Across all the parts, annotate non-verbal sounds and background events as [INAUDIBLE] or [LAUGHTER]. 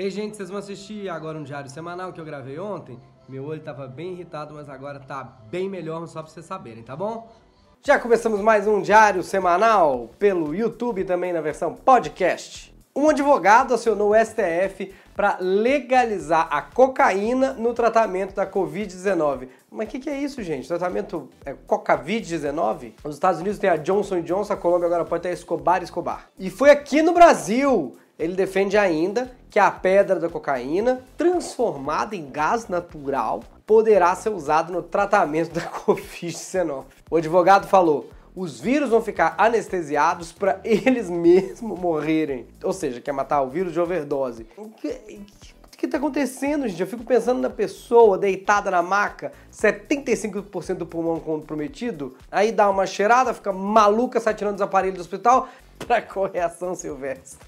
Ei, gente, vocês vão assistir agora um diário semanal que eu gravei ontem? Meu olho tava bem irritado, mas agora tá bem melhor, só pra vocês saberem, tá bom? Já começamos mais um diário semanal pelo YouTube também na versão podcast. Um advogado acionou o STF para legalizar a cocaína no tratamento da Covid-19. Mas o que, que, é isso, gente? Tratamento é Coca-19? Nos Estados Unidos tem a Johnson Johnson, a Colômbia agora pode ter a Escobar Escobar. E foi aqui no Brasil ele defende ainda que a pedra da cocaína, transformada em gás natural, poderá ser usada no tratamento da [LAUGHS] Covid-19. O advogado falou: os vírus vão ficar anestesiados para [LAUGHS] eles mesmos morrerem. Ou seja, quer matar o vírus de overdose. O que, que está acontecendo, gente? Eu fico pensando na pessoa deitada na maca, 75% do pulmão comprometido, aí dá uma cheirada, fica maluca, sai tirando os aparelhos do hospital [LAUGHS] para correção silvestre.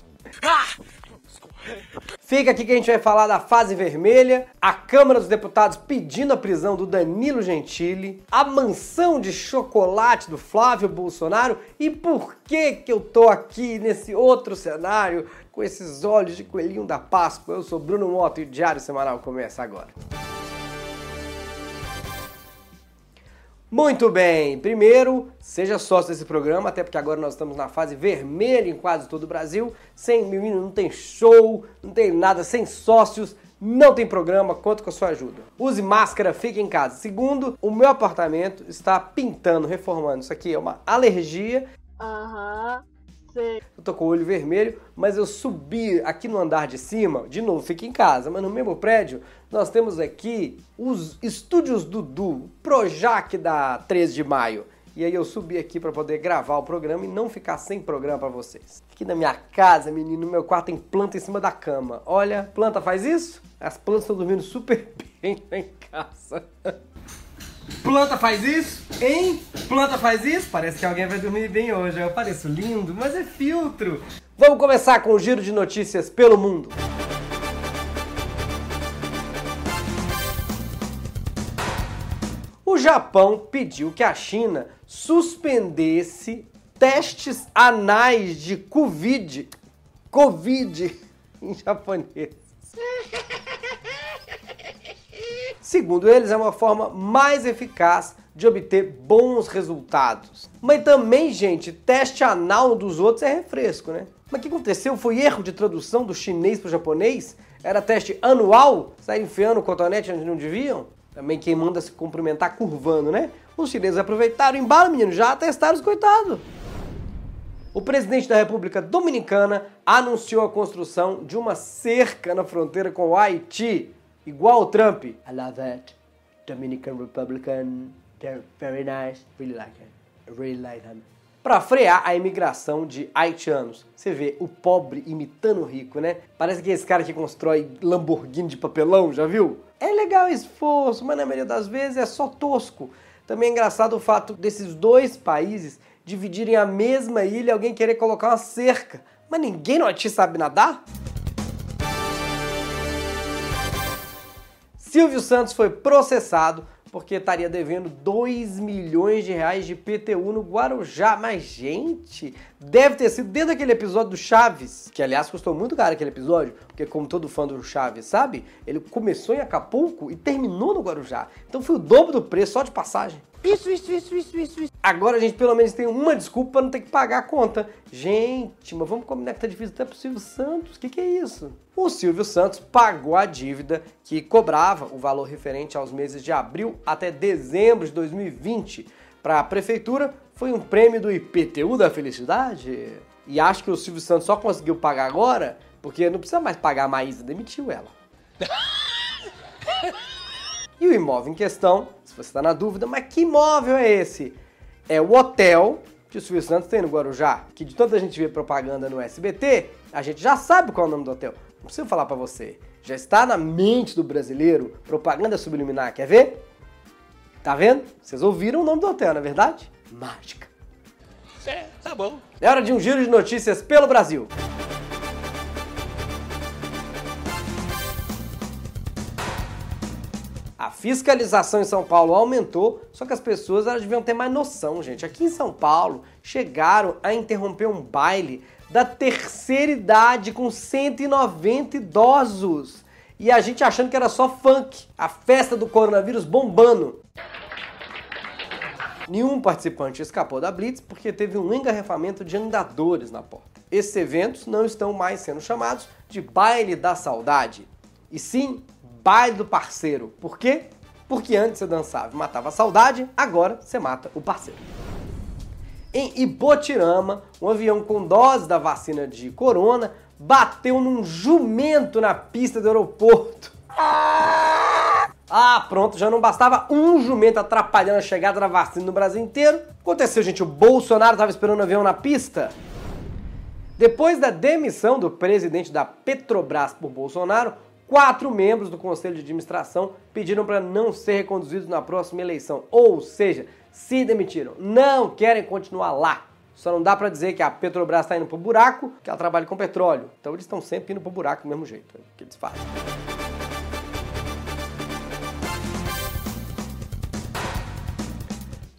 Fica aqui que a gente vai falar da fase vermelha, a Câmara dos Deputados pedindo a prisão do Danilo Gentili, a mansão de chocolate do Flávio Bolsonaro e por que que eu tô aqui nesse outro cenário com esses olhos de coelhinho da Páscoa. Eu sou Bruno Moto e o Diário Semanal começa agora. Muito bem, primeiro, seja sócio desse programa, até porque agora nós estamos na fase vermelha em quase todo o Brasil. Sem menino não tem show, não tem nada, sem sócios, não tem programa, conto com a sua ajuda. Use máscara, fique em casa. Segundo, o meu apartamento está pintando, reformando. Isso aqui é uma alergia. Aham. Sei. Eu tô com o olho vermelho, mas eu subi aqui no andar de cima, de novo, fica em casa, mas no mesmo prédio, nós temos aqui os estúdios Dudu, Projac da 13 de maio. E aí eu subi aqui para poder gravar o programa e não ficar sem programa para vocês. Aqui na minha casa, menino, no meu quarto tem planta em cima da cama. Olha, planta faz isso? As plantas estão dormindo super [LAUGHS] bem lá em casa. Planta faz isso? Hein? Planta faz isso? Parece que alguém vai dormir bem hoje. Eu pareço lindo, mas é filtro. Vamos começar com o giro de notícias pelo mundo. O Japão pediu que a China suspendesse testes anais de Covid. Covid em japonês. [LAUGHS] Segundo eles, é uma forma mais eficaz de obter bons resultados. Mas também, gente, teste anal dos outros é refresco, né? Mas o que aconteceu? Foi erro de tradução do chinês para o japonês? Era teste anual? Sair enfiando o cotonete onde não deviam? Também quem manda se cumprimentar curvando, né? Os chineses aproveitaram o embalo, menino, já testaram os coitados. O presidente da República Dominicana anunciou a construção de uma cerca na fronteira com o Haiti igual o Trump. I love it. Dominican Republican, they're very nice. Really like it. I really like them. Para frear a imigração de haitianos. Você vê o pobre imitando o rico, né? Parece que esse cara que constrói Lamborghini de papelão, já viu? É legal o esforço, mas na maioria das vezes é só tosco. Também é engraçado o fato desses dois países dividirem a mesma ilha e alguém querer colocar uma cerca. Mas ninguém no Haiti sabe nadar? Silvio Santos foi processado porque estaria devendo 2 milhões de reais de PTU no Guarujá. Mas, gente, deve ter sido dentro daquele episódio do Chaves, que aliás custou muito caro aquele episódio, porque como todo fã do Chaves sabe, ele começou em Acapulco e terminou no Guarujá. Então foi o dobro do preço só de passagem. Isso, isso, isso, isso, isso, isso. Agora a gente pelo menos tem uma desculpa para não ter que pagar a conta. Gente, mas vamos combinar que tá difícil até pro Silvio Santos. O que, que é isso? O Silvio Santos pagou a dívida que cobrava o valor referente aos meses de abril até dezembro de 2020 para a prefeitura. Foi um prêmio do IPTU da felicidade. E acho que o Silvio Santos só conseguiu pagar agora porque não precisa mais pagar a Maísa, demitiu ela. [LAUGHS] E o imóvel em questão, se você está na dúvida, mas que imóvel é esse? É o hotel que o Silvio Santos tem no Guarujá, que de tanta gente ver propaganda no SBT, a gente já sabe qual é o nome do hotel. Não preciso falar para você. Já está na mente do brasileiro propaganda subliminar. Quer ver? Tá vendo? Vocês ouviram o nome do hotel, não é verdade? Mágica. É, tá bom. É hora de um giro de notícias pelo Brasil. A fiscalização em São Paulo aumentou, só que as pessoas elas deviam ter mais noção, gente. Aqui em São Paulo, chegaram a interromper um baile da terceira idade com 190 idosos. E a gente achando que era só funk, a festa do coronavírus bombando. Nenhum participante escapou da Blitz porque teve um engarrafamento de andadores na porta. Esses eventos não estão mais sendo chamados de baile da saudade, e sim baile do parceiro. Por quê? Porque antes você dançava e matava a saudade, agora você mata o parceiro. Em Ibotirama, um avião com dose da vacina de corona bateu num jumento na pista do aeroporto. Ah, pronto, já não bastava um jumento atrapalhando a chegada da vacina no Brasil inteiro. Aconteceu, gente, o Bolsonaro estava esperando o avião na pista. Depois da demissão do presidente da Petrobras por Bolsonaro, quatro membros do conselho de administração pediram para não ser reconduzidos na próxima eleição. Ou seja, se demitiram, não querem continuar lá. Só não dá para dizer que a Petrobras está indo pro buraco, que ela trabalha com petróleo. Então eles estão sempre indo pro buraco do mesmo jeito, é o que eles fazem.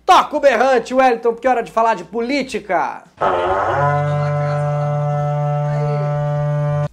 Toca o berrante, Wellington, porque é hora de falar de política.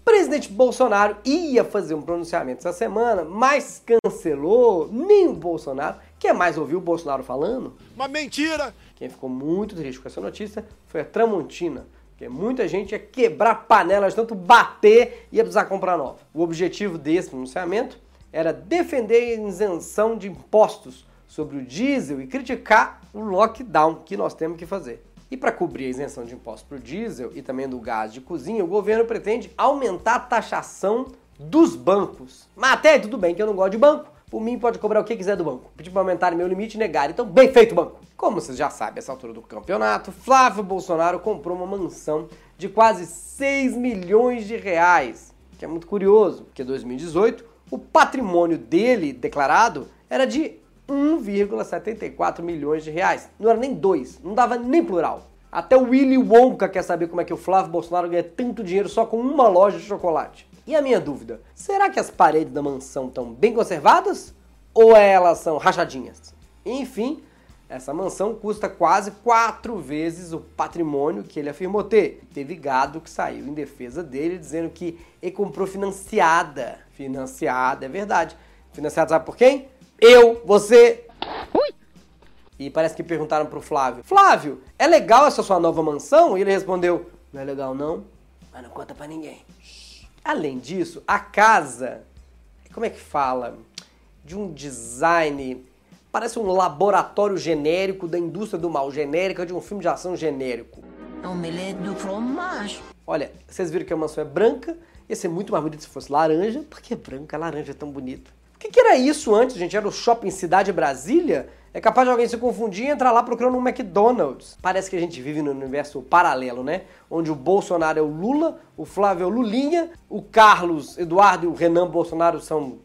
O presidente Bolsonaro ia fazer um pronunciamento essa semana, mas cancelou. Nem o Bolsonaro. Quer mais ouvir o Bolsonaro falando? Uma mentira! Quem ficou muito triste com essa notícia foi a Tramontina. Porque muita gente ia quebrar panelas, tanto bater e ia precisar comprar nova. O objetivo desse pronunciamento era defender a isenção de impostos sobre o diesel e criticar o lockdown que nós temos que fazer. E para cobrir a isenção de impostos para o diesel e também do gás de cozinha, o governo pretende aumentar a taxação dos bancos. Mas até tudo bem que eu não gosto de banco. Por mim, pode cobrar o que quiser do banco. Pedir para aumentar meu limite e negar. Então, bem feito, banco. Como vocês já sabem, essa altura do campeonato, Flávio Bolsonaro comprou uma mansão de quase 6 milhões de reais. Que é muito curioso, porque em 2018 o patrimônio dele declarado era de 1,74 milhões de reais. Não era nem dois, não dava nem plural. Até o Willy Wonka quer saber como é que o Flávio Bolsonaro ganha tanto dinheiro só com uma loja de chocolate. E a minha dúvida, será que as paredes da mansão estão bem conservadas? Ou elas são rachadinhas? Enfim, essa mansão custa quase quatro vezes o patrimônio que ele afirmou ter. Teve gado que saiu em defesa dele dizendo que ele comprou financiada. Financiada, é verdade. Financiada sabe por quem? Eu, você. Ui. E parece que perguntaram pro Flávio: Flávio, é legal essa sua nova mansão? E ele respondeu: Não é legal não, mas não conta pra ninguém. Além disso, a casa, como é que fala? De um design, parece um laboratório genérico da indústria do mal, genérica de um filme de ação genérico. Omelete do fromage. Olha, vocês viram que a mansão é branca, ia ser muito mais bonito se fosse laranja, porque branca, laranja é tão bonito. O que, que era isso antes, gente? Era o Shopping Cidade Brasília? É capaz de alguém se confundir e entrar lá procurando um McDonald's. Parece que a gente vive num universo paralelo, né? Onde o Bolsonaro é o Lula, o Flávio é o Lulinha, o Carlos Eduardo e o Renan Bolsonaro são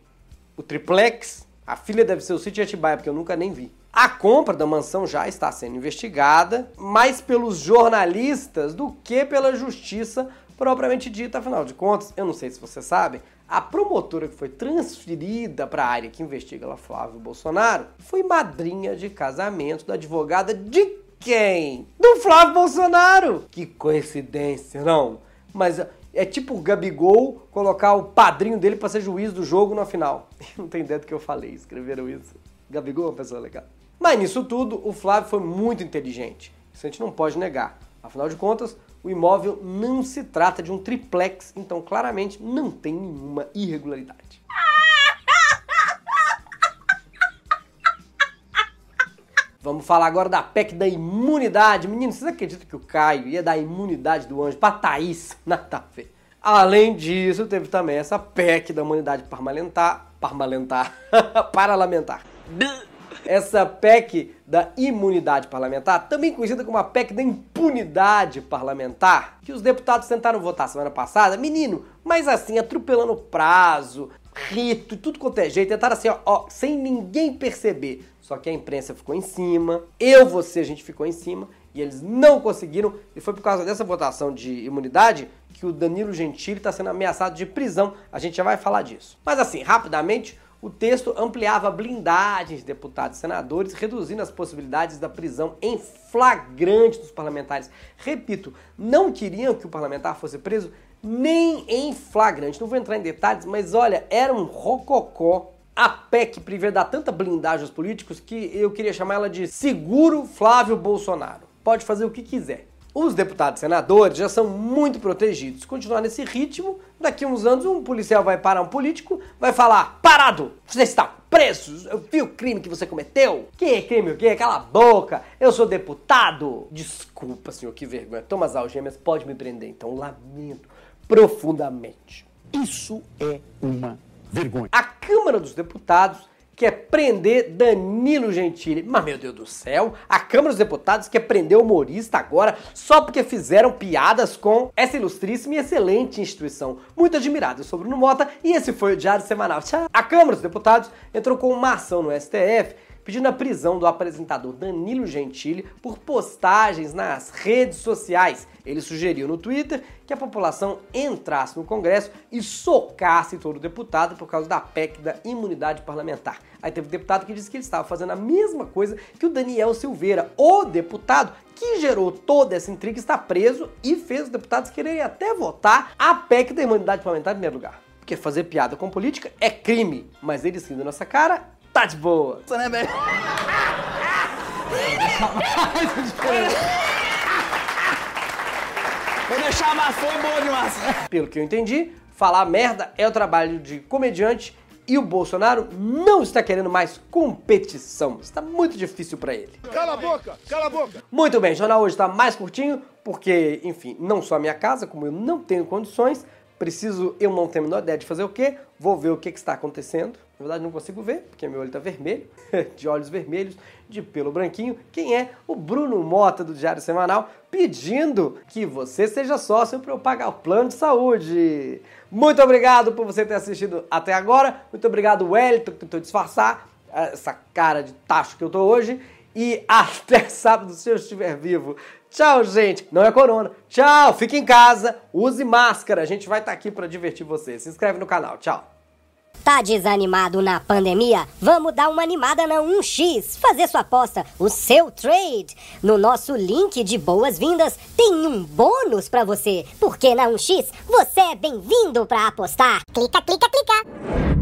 o triplex. A filha deve ser o City Atibaia, porque eu nunca nem vi. A compra da mansão já está sendo investigada, mais pelos jornalistas do que pela justiça propriamente dita. Afinal de contas, eu não sei se vocês sabem, a promotora que foi transferida para a área que investiga lá Flávio Bolsonaro foi madrinha de casamento da advogada de quem? Do Flávio Bolsonaro! Que coincidência, não? Mas é tipo o Gabigol colocar o padrinho dele para ser juiz do jogo na final. [LAUGHS] Não tem ideia do que eu falei, escreveram isso. Gabigol é uma pessoa legal. Mas nisso tudo, o Flávio foi muito inteligente. Isso a gente não pode negar. Afinal de contas, o imóvel não se trata de um triplex, então claramente não tem nenhuma irregularidade. Vamos falar agora da PEC da imunidade. Meninos, vocês acreditam que o Caio ia dar imunidade do anjo pra Thaís? Nada a ver. Além disso, teve também essa PEC da imunidade parlamentar. Parlamentar. parlamentar essa PEC da imunidade parlamentar, também conhecida como a PEC da impunidade parlamentar, que os deputados tentaram votar semana passada, menino, mas assim, atropelando o prazo, rito, tudo quanto é jeito, tentaram assim, ó, ó, sem ninguém perceber. Só que a imprensa ficou em cima, eu, você, a gente ficou em cima, e eles não conseguiram, e foi por causa dessa votação de imunidade que o Danilo Gentili está sendo ameaçado de prisão. A gente já vai falar disso. Mas assim, rapidamente, O texto ampliava blindagens de deputados e senadores, reduzindo as possibilidades da prisão em flagrante dos parlamentares. Repito, não queriam que o parlamentar fosse preso nem em flagrante. Não vou entrar em detalhes, mas olha, era um rococó a PEC prevê dar tanta blindagem aos políticos que eu queria chamar ela de seguro Flávio Bolsonaro. Pode fazer o que quiser. Os deputados e senadores já são muito protegidos. Se continuar nesse ritmo, daqui a uns anos um policial vai parar um político, vai falar: parado, você está preso, eu vi o crime que você cometeu. Que crime o quê? Cala a boca, eu sou deputado. Desculpa, senhor, que vergonha. Toma as algemas, pode me prender. Então lamento profundamente. Isso é uma vergonha. A Câmara dos Deputados quer prender Danilo Gentili. Mas, meu Deus do céu, a Câmara dos Deputados quer prender humorista agora só porque fizeram piadas com essa ilustríssima e excelente instituição. Muito admirado. Eu sou Mota e esse foi o Diário Semanal. Tchau. A Câmara dos Deputados entrou com uma ação no STF pedindo a prisão do apresentador Danilo Gentili por postagens nas redes sociais. Ele sugeriu no Twitter que a população entrasse no Congresso e socasse todo deputado por causa da PEC da imunidade parlamentar. Aí teve um deputado que disse que ele estava fazendo a mesma coisa que o Daniel Silveira, o deputado que gerou toda essa intriga, está preso e fez os deputados quererem até votar a PEC da imunidade parlamentar em primeiro lugar. Porque fazer piada com política é crime, mas eles rindo nossa cara tá de boa. Isso, né, velho? Vou deixar mais foi boa demais. Pelo que eu entendi, falar merda é o trabalho de comediante e o Bolsonaro não está querendo mais competição. Está muito difícil para ele. Cala a boca, cala a boca. Muito bem, o jornal hoje está mais curtinho, porque, enfim, não só a minha casa, como eu não tenho condições, preciso, eu não tenho a menor ideia de fazer o quê, vou ver o que, que está acontecendo. Na verdade, não consigo ver, porque meu olho está vermelho, [LAUGHS] de olhos vermelhos, de pelo branquinho. Quem é? O Bruno Mota, do Diário Semanal, pedindo que você seja sócio para eu pagar o plano de saúde. Muito obrigado por você ter assistido até agora. Muito obrigado, Wellington, que tentou disfarçar essa cara de tacho que eu tô hoje. E [LAUGHS] até sábado, se eu estiver vivo. Tchau, gente. Não é corona. Tchau. Fique em casa. Use máscara. A gente vai estar aqui para divertir você. Se inscreve no canal. Tchau. Tá desanimado na pandemia? Vamos dar uma animada na 1x, fazer sua aposta, o seu trade. No nosso link de boas-vindas tem um bônus para você, porque na 1x você é bem-vindo para apostar. Clica, clica, clica.